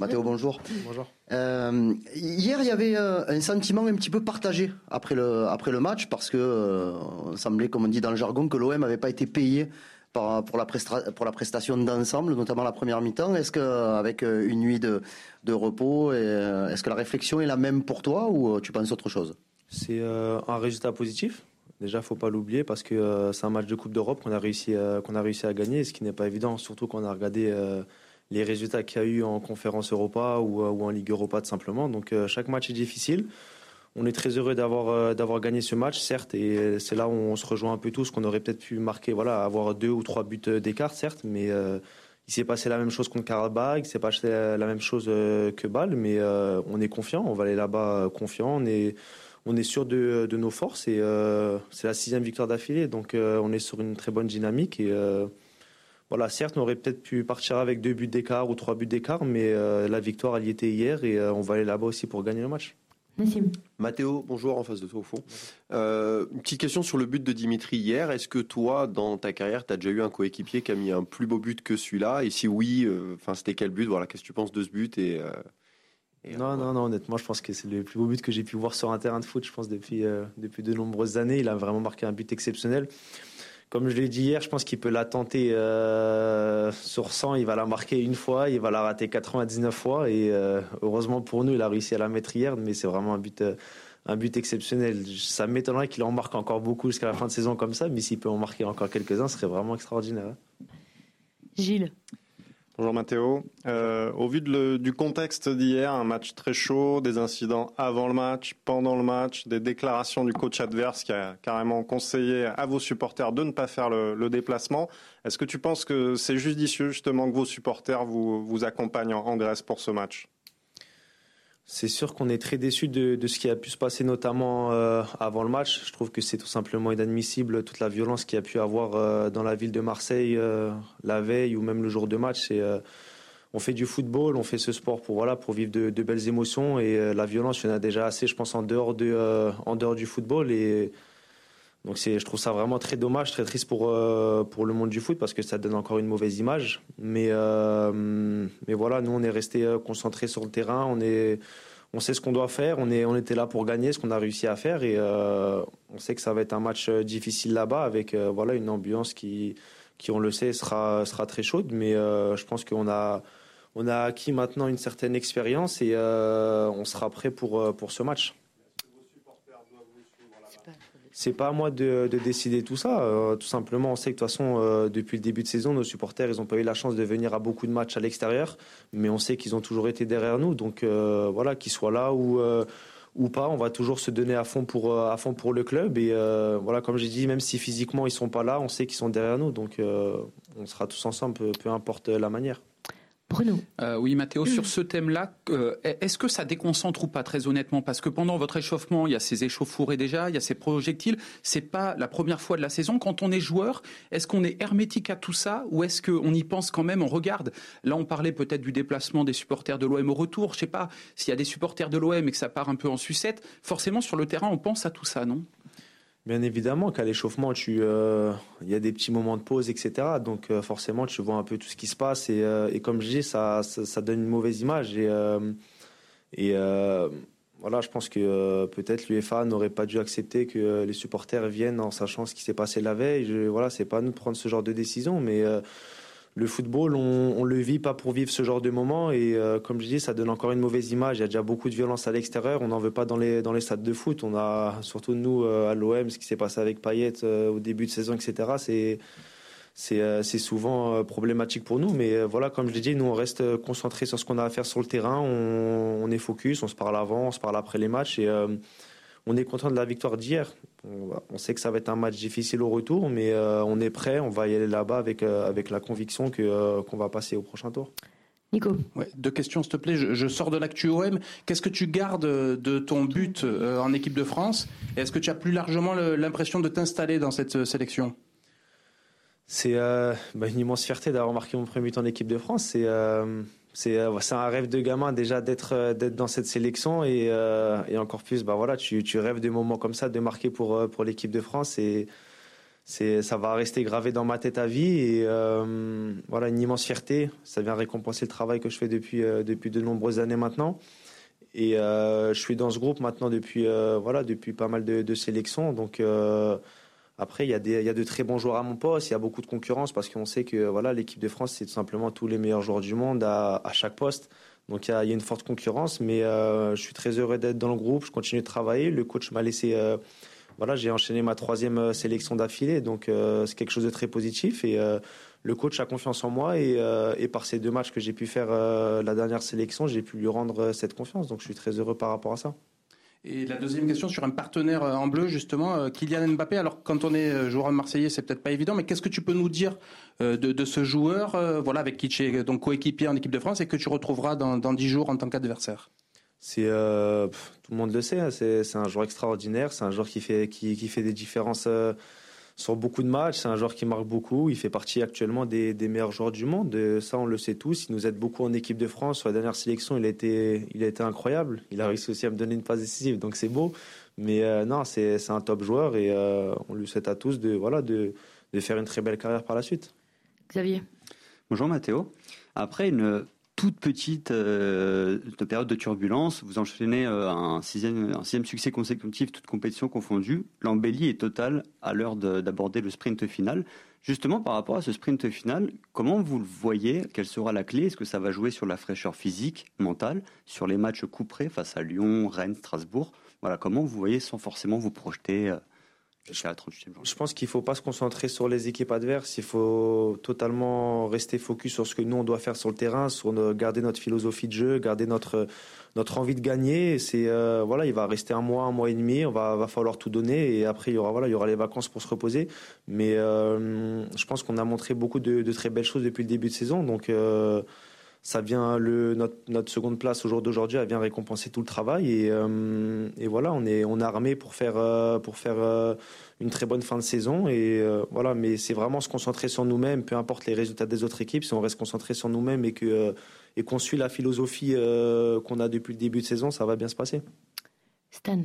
Mathéo, bonjour. Bonjour. Euh, hier, il y avait euh, un sentiment un petit peu partagé après le, après le match parce que euh, on semblait, comme on dit dans le jargon, que l'OM n'avait pas été payé par, pour, la pour la prestation d'ensemble, notamment la première mi-temps. Est-ce qu'avec une nuit de, de repos, est-ce que la réflexion est la même pour toi ou tu penses autre chose? C'est un résultat positif. Déjà, faut pas l'oublier parce que c'est un match de Coupe d'Europe qu'on a réussi qu'on a réussi à gagner, ce qui n'est pas évident, surtout qu'on a regardé les résultats qu'il y a eu en conférence Europa ou, euh, en Ligue Europa tout simplement. Donc euh, chaque match est difficile. On est très heureux d'avoir euh, d'avoir gagné ce match, certes, et c'est là où on se rejoint un peu tous, qu'on aurait peut-être pu marquer, voilà, avoir deux ou trois buts d'écart, certes, mais il s'est passé la même chose contre Karabakh, il s'est passé la même chose que Bâle, mais on est confiant, on va aller là-bas confiant, on est on est sûr de, de nos forces et c'est la sixième victoire d'affilée, donc on est sur une très bonne dynamique et voilà, certes, on aurait peut-être pu partir avec deux buts d'écart ou trois buts d'écart, mais euh, la victoire, elle y était hier et euh, on va aller là-bas aussi pour gagner le match. Mathéo, bonjour, en face de toi au fond. Euh, une petite question sur le but de Dimitri hier. Est-ce que toi, dans ta carrière, tu as déjà eu un coéquipier qui a mis un plus beau but que celui-là? Et si oui, enfin c'était quel but? Voilà, qu'est-ce que tu penses de ce but et, non, non, non, honnêtement, je pense que c'est le plus beau but que j'ai pu voir sur un terrain de foot, je pense, depuis, depuis de nombreuses années. Il a vraiment marqué un but exceptionnel comme je l'ai dit hier, je pense qu'il peut la tenter euh, sur 100, il va la marquer une fois, il va la rater 99 fois et euh, heureusement pour nous, il a réussi à la mettre hier, mais c'est vraiment un but euh, un but exceptionnel. Ça m'étonnerait qu'il en marque encore beaucoup jusqu'à la fin de saison comme ça, mais s'il peut en marquer encore quelques-uns, ce serait vraiment extraordinaire. Gilles Bonjour Mathéo. Euh, au vu du contexte d'hier, un match très chaud, des incidents avant le match, pendant le match, des déclarations du coach adverse qui a carrément conseillé à vos supporters de ne pas faire le, déplacement, est-ce que tu penses que c'est judicieux justement que vos supporters vous, vous accompagnent en Grèce pour ce match? C'est sûr qu'on est très déçu de, ce qui a pu se passer, notamment euh, avant le match. Je trouve que c'est tout simplement inadmissible toute la violence qu'il y a pu avoir euh, dans la ville de Marseille euh, la veille ou même le jour de match. on fait du football, on fait ce sport pour pour vivre de, belles émotions et la violence, il y en a déjà assez, je pense, en dehors du football donc c'est, je trouve ça vraiment très dommage, très triste pour euh, pour le monde du foot parce que ça donne encore une mauvaise image. Mais euh, mais voilà, nous on est resté euh, concentrés sur le terrain, on est on sait ce qu'on doit faire, on est on était là pour gagner, ce qu'on a réussi à faire et on sait que ça va être un match difficile là-bas avec voilà une ambiance qui qui on le sait sera sera très chaude. Mais je pense qu'on a on a acquis maintenant une certaine expérience et on sera prêt pour pour ce match c'est pas à moi de, décider tout ça. Euh, tout simplement, on sait que de toute façon, euh, depuis le début de saison, nos supporters, ils n'ont pas eu la chance de venir à beaucoup de matchs à l'extérieur, mais on sait qu'ils ont toujours été derrière nous. Donc euh, voilà, qu'ils soient là ou pas, on va toujours se donner à fond pour le club. Et voilà, comme j'ai dit, même si physiquement ils sont pas là, on sait qu'ils sont derrière nous. Donc on sera tous ensemble, peu importe la manière. Bruno. Euh, oui, Mathéo, sur ce thème-là, euh, est-ce que ça déconcentre ou pas, très honnêtement? Parce que pendant votre échauffement, il y a ces échauffourées déjà, il y a ces projectiles. C'est pas la première fois de la saison. Quand on est joueur, est-ce qu'on est hermétique à tout ça ou est-ce qu'on y pense quand même On regarde? Là, on parlait peut-être du déplacement des supporters de l'OM au retour. Je sais pas s'il y a des supporters de l'OM et que ça part un peu en sucette. Forcément, sur le terrain, on pense à tout ça, non? Bien évidemment qu'à l'échauffement, euh, il y a des petits moments de pause, etc. Donc euh, forcément, tu vois un peu tout ce qui se passe et, euh, comme je dis, ça, donne une mauvaise image et voilà, je pense que peut-être l'UEFA n'aurait pas dû accepter que les supporters viennent en sachant ce qui s'est passé la veille. Je, voilà, c'est pas nous de prendre ce genre de décision, mais le football, on, on, le vit pas pour vivre ce genre de moment et euh, comme je dis, ça donne encore une mauvaise image. Il y a déjà beaucoup de violence à l'extérieur. On n'en veut pas dans les dans les stades de foot. On a surtout nous euh, à l'OM, ce qui s'est passé avec Payet euh, au début de saison, etc. C'est c'est souvent problématique pour nous. Mais voilà, comme je l'ai dit, nous on reste concentré sur ce qu'on a à faire sur le terrain. On, on est focus, on se parle avant, on se parle après les matchs et on est content de la victoire d'hier. On, sait que ça va être un match difficile au retour, mais euh, on est prêt, on va y aller là-bas avec, euh, avec la conviction que, euh, qu'on va passer au prochain tour. Nico. deux questions, s'il te plaît. Je, sors de l'actu OM. Qu'est-ce que tu gardes de ton but en équipe de France? Est-ce que tu as plus largement l'impression de t'installer dans cette sélection? C'est bah, une immense fierté d'avoir marqué mon premier but en équipe de France. C'est euh, c'est un rêve de gamin déjà d'être euh, dans cette sélection et, euh, et encore plus bah voilà tu, tu rêves des moments comme ça de marquer pour pour l'équipe de France et c'est ça va rester gravé dans ma tête à vie et euh, voilà une immense fierté. Ça vient récompenser le travail que je fais depuis euh, depuis de nombreuses années maintenant. Et euh, je suis dans ce groupe maintenant depuis voilà depuis pas mal de, de sélections. Donc après il y a des il y a de très bons joueurs à mon poste. Il y a beaucoup de concurrence parce qu'on sait que voilà l'équipe de France c'est tout simplement tous les meilleurs joueurs du monde à, à chaque poste. Donc il y, a, une forte concurrence, mais je suis très heureux d'être dans le groupe. Je continue de travailler. Le coach m'a laissé voilà, j'ai enchaîné ma troisième euh, sélection d'affilée, donc euh, c'est quelque chose de très positif. Et euh, le coach a confiance en moi et, et par ces deux matchs que j'ai pu faire la dernière sélection, j'ai pu lui rendre cette confiance. Donc je suis très heureux par rapport à ça. Et la deuxième question sur un partenaire en bleu, justement, Kylian Mbappé. Alors, quand on est joueur marseillais, c'est peut-être pas évident, mais qu'est-ce que tu peux nous dire de, ce joueur, voilà, avec qui tu es donc coéquipier en équipe de France et que tu retrouveras dans dix jours en tant qu'adversaire? C'est euh, tout le monde le sait, hein, c'est un joueur extraordinaire, c'est un joueur qui fait qui, fait des différences euh, sur beaucoup de matchs, c'est un joueur qui marque beaucoup, il fait partie actuellement des, des meilleurs joueurs du monde, ça on le sait tous, il nous aide beaucoup en équipe de France, sur la dernière sélection, il a été il a été incroyable, il a réussi aussi à me donner une passe décisive, donc c'est beau, mais euh, non, c'est c'est un top joueur et on lui souhaite à tous de voilà de de faire une très belle carrière par la suite. Xavier. Bonjour Mathéo. Après une toute petite euh, période de turbulence. Vous enchaînez euh, un, sixième, succès consécutif, toute compétition confondue. L'embellie est totale à l'heure d'aborder le sprint final. Justement, par rapport à ce sprint final, comment vous le voyez? Quelle sera la clé? Est-ce que ça va jouer sur la fraîcheur physique, mentale, sur les matchs couperés face à Lyon, Rennes, Strasbourg? Voilà, comment vous voyez sans forcément vous projeter euh, je pense qu'il ne faut pas se concentrer sur les équipes adverses. Il faut totalement rester focus sur ce que nous on doit faire sur le terrain, sur garder notre philosophie de jeu, garder notre notre envie de gagner. Euh, voilà, il va rester un mois, un mois et demi. On va va falloir tout donner et après il y aura voilà, il y aura les vacances pour se reposer. Mais euh, je pense qu'on a montré beaucoup de, de, très belles choses depuis le début de saison. Donc euh, ça vient le notre, notre seconde place au jour d'aujourd'hui, elle vient récompenser tout le travail et, euh, et voilà, on est on armé pour faire euh, pour faire euh, une très bonne fin de saison et voilà, mais c'est vraiment se concentrer sur nous-mêmes, peu importe les résultats des autres équipes, si on reste concentré sur nous-mêmes et que et qu'on suit la philosophie qu'on a depuis le début de saison, ça va bien se passer. Stan.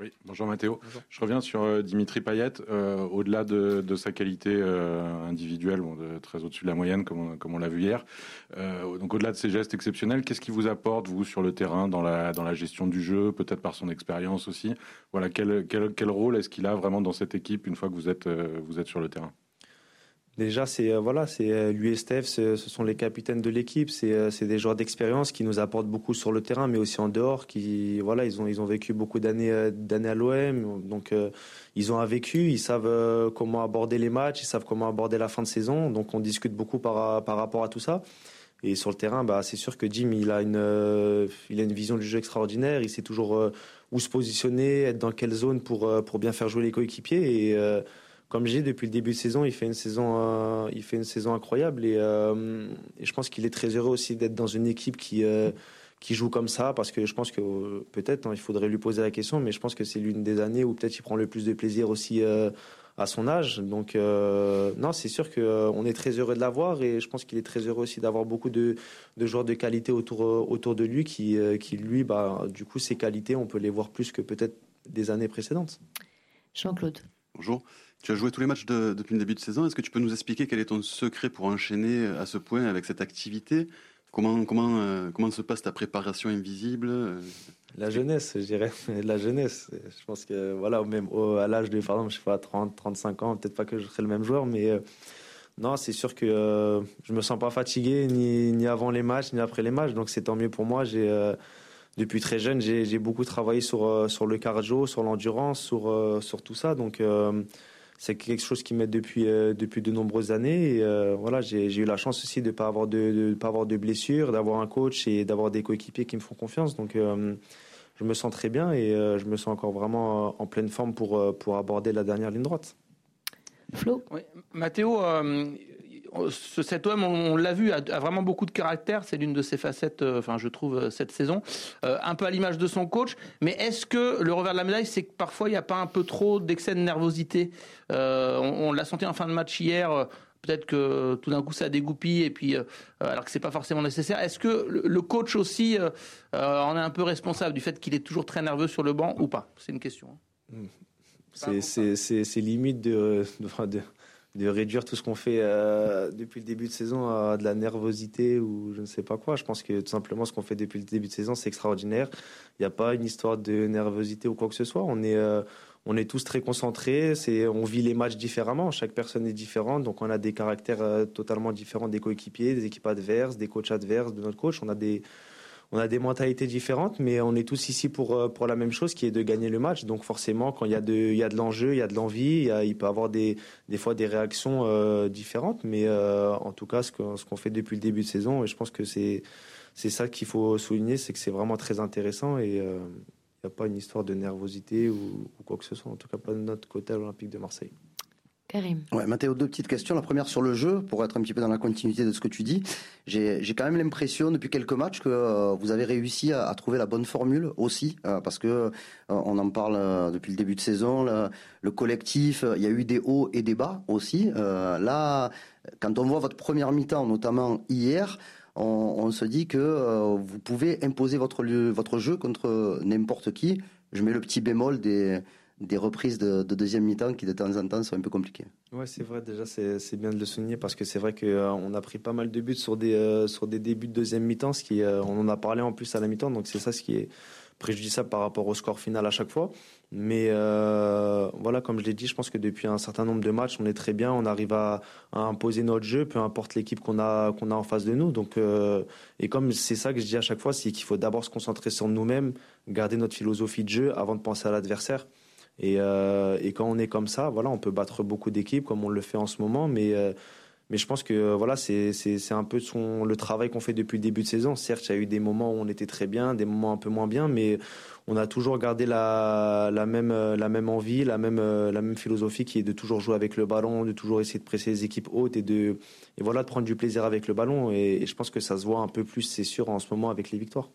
Oui, bonjour Mathéo. Je reviens sur euh, Dimitri Payet. Euh, au-delà de, de, sa qualité euh, individuelle, bon, de, très au-dessus de la moyenne, comme on, comme on l'a vu hier, donc au-delà de ses gestes exceptionnels, qu'est-ce qui vous apporte, vous, sur le terrain, dans la, dans la gestion du jeu, peut-être par son expérience aussi? Voilà, quel, quel, quel rôle est-ce qu'il a vraiment dans cette équipe une fois que vous êtes, vous êtes sur le terrain? Déjà, c'est euh, voilà, c'est euh, lui et Steph, ce sont les capitaines de l'équipe. Euh, c'est des joueurs d'expérience qui nous apportent beaucoup sur le terrain, mais aussi en dehors. Qui voilà, ils ont ils ont vécu beaucoup d'années d'années à l'OM, donc ils ont un vécu, ils savent comment aborder les matchs, ils savent comment aborder la fin de saison. Donc on discute beaucoup par par rapport à tout ça. Et sur le terrain, bah c'est sûr que Jim, il a une il a une vision du jeu extraordinaire. Il sait toujours où se positionner, être dans quelle zone pour pour bien faire jouer les coéquipiers et comme j'ai depuis le début de saison, il fait une saison, euh, il fait une saison incroyable et, euh, et je pense qu'il est très heureux aussi d'être dans une équipe qui euh, qui joue comme ça parce que je pense que peut-être hein, il faudrait lui poser la question, mais je pense que c'est l'une des années où peut-être il prend le plus de plaisir aussi à son âge. Donc non, c'est sûr que on est très heureux de l'avoir et je pense qu'il est très heureux aussi d'avoir beaucoup de, de joueurs de qualité autour autour de lui qui qui lui bah du coup ses qualités on peut les voir plus que peut-être des années précédentes. Jean-Claude. Bonjour. Tu as joué tous les matchs depuis le début de saison. Est-ce que tu peux nous expliquer quel est ton secret pour enchaîner à ce point avec cette activité? Comment, comment, euh, comment se passe ta préparation invisible? La jeunesse, je dirais. La jeunesse. Je pense que, voilà, même à l'âge de, par je sais pas, 30, 35 ans, peut-être pas que je serai le même joueur, mais euh, non, c'est sûr que euh, je me sens pas fatigué ni, ni, avant les matchs, ni après les matchs. Donc c'est tant mieux pour moi. Depuis très jeune, j'ai beaucoup travaillé sur, sur le cardio, sur l'endurance, sur, sur tout ça. Donc, c'est quelque chose qui m'aide depuis euh, depuis de nombreuses années. Et, euh, voilà, j'ai eu la chance aussi de pas avoir de, de pas avoir de blessures, d'avoir un coach et d'avoir des coéquipiers qui me font confiance. Donc euh, je me sens très bien et je me sens encore vraiment en pleine forme pour pour aborder la dernière ligne droite. Flo? Oui. Mathéo, ce, cet homme, on, l'a vu, a, vraiment beaucoup de caractère. C'est l'une de ses facettes, euh, enfin, je trouve, euh, cette saison. Euh, un peu à l'image de son coach. Mais est-ce que le revers de la médaille, c'est que parfois, il n'y a pas un peu trop d'excès de nervosité? On, l'a senti en fin de match hier. Peut-être que tout d'un coup ça dégoupille et puis alors que c'est pas forcément nécessaire. Est-ce que le, coach aussi en est un peu responsable du fait qu'il est toujours très nerveux sur le banc ou pas? C'est une question. Hein. C'est- c'est limite de, de, de- de réduire tout ce qu'on fait euh, depuis le début de saison à de la nervosité ou je ne sais pas quoi. Je pense que tout simplement ce qu'on fait depuis le début de saison, c'est extraordinaire. Il n'y a pas une histoire de nervosité ou quoi que ce soit. On est, euh, on est tous très concentrés. On vit les matchs différemment. Chaque personne est différente. Donc on a des caractères euh, totalement différents des coéquipiers, des équipes adverses, des coachs adverses, de notre coach. On a des, on a des mentalités différentes, mais on est tous ici pour, euh, pour la même chose, qui est de gagner le match. Donc forcément, quand il y a de, de l'enjeu, il y a de l'envie, il, peut y avoir des, des fois des réactions euh, différentes. Mais euh, en tout cas, ce qu'on ce fait depuis le début de saison, et je pense que c'est c'est ça qu'il faut souligner, c'est que c'est vraiment très intéressant et il n'y a pas une histoire de nervosité ou, ou quoi que ce soit, en tout cas pas de notre côté à l'Olympique de Marseille. Karim. Ouais, Mathéo, deux petites questions. La première sur le jeu, pour être un petit peu dans la continuité de ce que tu dis. J'ai quand même l'impression depuis quelques matchs que euh, vous avez réussi à, trouver la bonne formule aussi, euh, parce que euh, on en parle depuis le début de saison. Le, le collectif, il y a eu des hauts et des bas aussi. Là, quand on voit votre première mi-temps, notamment hier, on, se dit que vous pouvez imposer votre jeu contre n'importe qui. Je mets le petit bémol des, des reprises de, de deuxième mi-temps qui de temps en temps sont un peu compliquées. Ouais, c'est vrai. Déjà, c'est bien de le souligner parce que c'est vrai qu'on a pris pas mal de buts sur des euh, sur des débuts de deuxième mi-temps, ce qui euh, on en a parlé en plus à la mi-temps, donc c'est ça ce qui est préjudiciable par rapport au score final à chaque fois. Mais euh, voilà, comme je l'ai dit, je pense que depuis un certain nombre de matchs, on est très bien, on arrive à, à imposer notre jeu, peu importe l'équipe qu'on a qu'on a en face de nous. Donc euh, et comme c'est ça que je dis à chaque fois, c'est qu'il faut d'abord se concentrer sur nous-mêmes, garder notre philosophie de jeu avant de penser à l'adversaire. Et, euh, et quand on est comme ça, voilà, on peut battre beaucoup d'équipes comme on le fait en ce moment, mais euh, je pense que voilà, c'est un peu le travail qu'on fait depuis le début de saison. Certes, il y a eu des moments où on était très bien, des moments un peu moins bien, mais on a toujours gardé la même envie, la même euh, la même philosophie qui est de toujours jouer avec le ballon, de toujours essayer de presser les équipes hautes et de voilà de prendre du plaisir avec le ballon. Et je pense que ça se voit un peu plus, c'est sûr, en ce moment avec les victoires.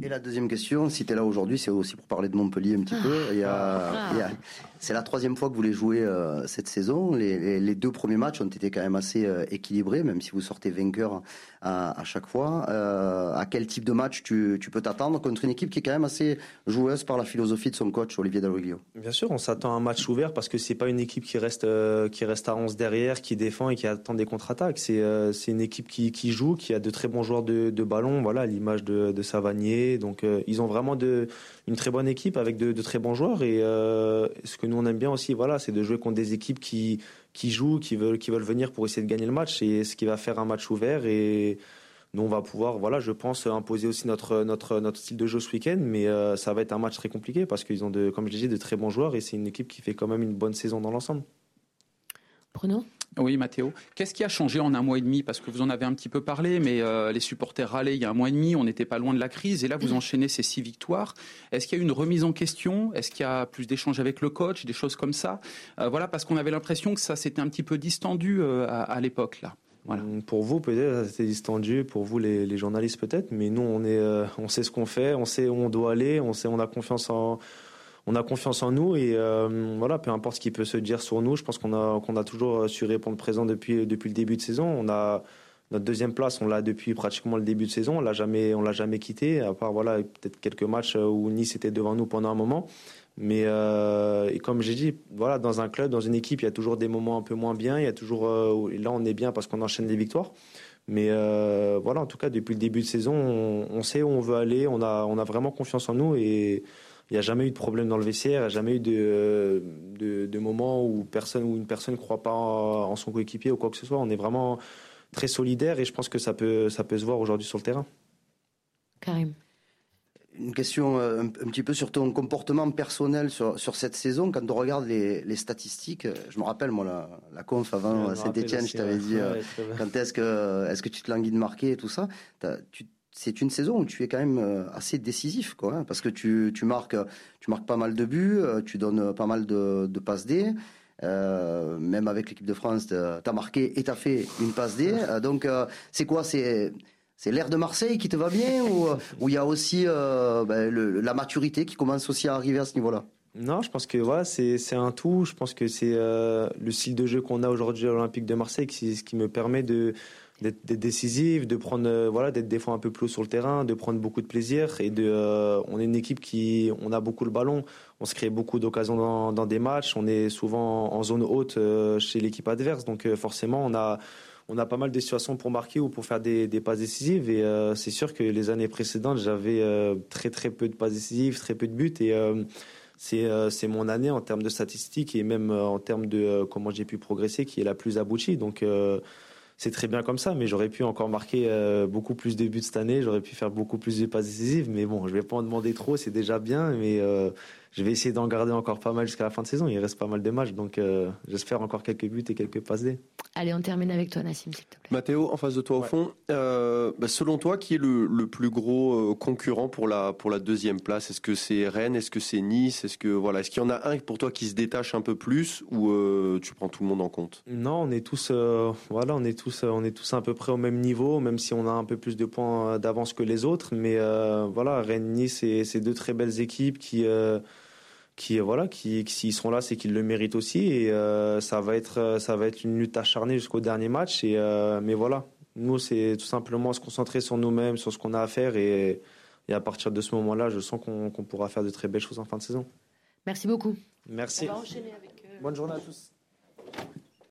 Et la deuxième question, si tu es là aujourd'hui, c'est aussi pour parler de Montpellier un petit peu. Il y a, il y a- c'est la troisième fois que vous les jouez euh, cette saison. Les, deux premiers matchs ont été quand même assez euh, équilibrés, même si vous sortez vainqueur à, chaque fois. Euh, à quel type de match tu, peux t'attendre contre une équipe qui est quand même assez joueuse par la philosophie de son coach, Olivier Dalloglio Bien sûr, on s'attend à un match ouvert parce que c'est pas une équipe qui reste qui reste à 11 derrière, qui défend et qui attend des contre-attaques. C'est c'est une équipe qui, joue, qui a de très bons joueurs de, ballon, voilà, l'image de, de Savanier. Donc ils ont vraiment une très bonne équipe avec de, très bons joueurs et ce que nous on aime bien aussi, voilà, c'est de jouer contre des équipes qui qui jouent, qui veulent qui veulent venir pour essayer de gagner le match. Et ce qui va faire un match ouvert et nous, on va pouvoir, voilà, je pense, imposer aussi notre, notre, notre style de jeu ce week-end, mais euh, ça va être un match très compliqué parce qu'ils ont, de, comme je disais, de très bons joueurs et c'est une équipe qui fait quand même une bonne saison dans l'ensemble. Bruno? Oui, Mathéo. Qu'est-ce qui a changé en un mois et demi? Parce que vous en avez un petit peu parlé, mais euh, les supporters râlaient il y a un mois et demi, on n'était pas loin de la crise, et là vous enchaînez ces six victoires. Est-ce qu'il y a eu une remise en question? Est-ce qu'il y a plus d'échanges avec le coach, des choses comme ça? Euh, Voilà, parce qu'on avait l'impression que ça s'était un petit peu distendu euh, à, à l'époque là. Voilà. Hum, Pour vous, peut-être, c'était distendu. Pour vous, les, les journalistes, peut-être. Mais nous, on, est, on sait ce qu'on fait, on sait où on doit aller, on, sait, on a confiance en. On a confiance en nous et euh, voilà, peu importe ce qui peut se dire sur nous, je pense qu'on a, qu'on a toujours su répondre présent depuis, depuis le début de saison. On a notre deuxième place, on l'a depuis pratiquement le début de saison. On l'a jamais, l'a jamais quitté, à part voilà peut-être quelques matchs où Nice était devant nous pendant un moment. Mais euh, comme j'ai dit, voilà, dans un club, dans une équipe, il y a toujours des moments un peu moins bien. Il y a toujours euh, là, on est bien parce qu'on enchaîne les victoires. Mais euh, voilà, en tout cas, depuis le début de saison, on, on sait où on veut aller. On a, on a vraiment confiance en nous et il n'y a jamais eu de problème dans le vestiaire. Il n'y a jamais eu de, euh, de, de moments où personne, où une personne ne croit pas en, son coéquipier ou quoi que ce soit. On est vraiment très solidaire et je pense que ça peut, ça peut se voir aujourd'hui sur le terrain. Karim. Une question euh, un, un petit peu sur ton comportement personnel sur, sur cette saison. Quand on regarde les, les statistiques, euh, je me rappelle, moi, la, la conf avant Saint-Etienne, je t'avais dit ouais. euh, quand est-ce que, est-ce que tu te languis de marquer et tout ça. Tu- c'est une saison où tu es quand même euh, assez décisif, quoi, hein, parce que tu, tu, marques, tu marques pas mal de buts, euh, tu donnes pas mal de, de passes D. Euh, même avec l'équipe de France, tu as marqué et tu as fait une passe D. Donc, euh, c'est quoi C'est c'est l'air de Marseille qui te va bien ou il y a aussi euh, ben, le- la maturité qui commence aussi à arriver à ce niveau-là? Non, je pense que voilà, c'est c'est un tout. Je pense que c'est le style de jeu qu'on a aujourd'hui à l'Olympique de Marseille qui, ce qui me permet de d'être décisif, de prendre euh, voilà, d'être des fois un peu plus haut sur le terrain, de prendre beaucoup de plaisir et de euh, on est une équipe qui on a beaucoup le ballon, on se crée beaucoup d'occasions dans, dans des matchs, on est souvent en zone haute euh, chez l'équipe adverse. Donc euh, forcément on a on a pas mal de situations pour marquer ou pour faire des, des passes décisives. Et euh, c'est sûr que les années précédentes j'avais euh, très très peu de passes décisives, très peu de buts. Et euh, c'est mon année en termes de statistiques et même en termes de comment j'ai pu progresser qui est la plus aboutie. Donc c'est très bien comme ça, mais j'aurais pu encore marquer euh, beaucoup plus de buts cette année, j'aurais pu faire beaucoup plus de passes décisives, mais bon, je vais pas en demander trop, c'est déjà bien, mais euh, je vais essayer d'en garder encore pas mal jusqu'à la fin de saison. Il reste pas mal de matchs, donc euh, j'espère encore quelques buts et quelques passes D. Allez, on termine avec toi, Nassim, s'il te plaît. Mathéo, en face de toi au fond, euh, bah, selon toi, qui est le, le plus gros euh, concurrent pour la, pour la deuxième place? Est-ce que c'est Rennes? Est-ce que c'est Nice? Est-ce que voilà, est-ce qu'il y en a un pour toi qui se détache un peu plus ou euh, tu prends tout le monde en compte? Non, on est tous, euh, voilà, on est tous, on est tous à peu près au même niveau, même si on a un peu plus de points d'avance que les autres. Mais euh, voilà, Rennes, Nice, c'est c'est deux très belles équipes qui, euh, qui, voilà, qui, qui s'ils sont là, c'est qu'ils le méritent aussi. Et euh, ça va être, euh, ça va être une lutte acharnée jusqu'au dernier match. Et euh, mais voilà, nous, c'est tout simplement se concentrer sur nous-mêmes, sur ce qu'on a à faire, et, et à partir de ce moment-là, je sens qu'on pourra faire de très belles choses en fin de saison. Merci beaucoup. Merci. On va enchaîner avec. euh, Bonne journée à tous.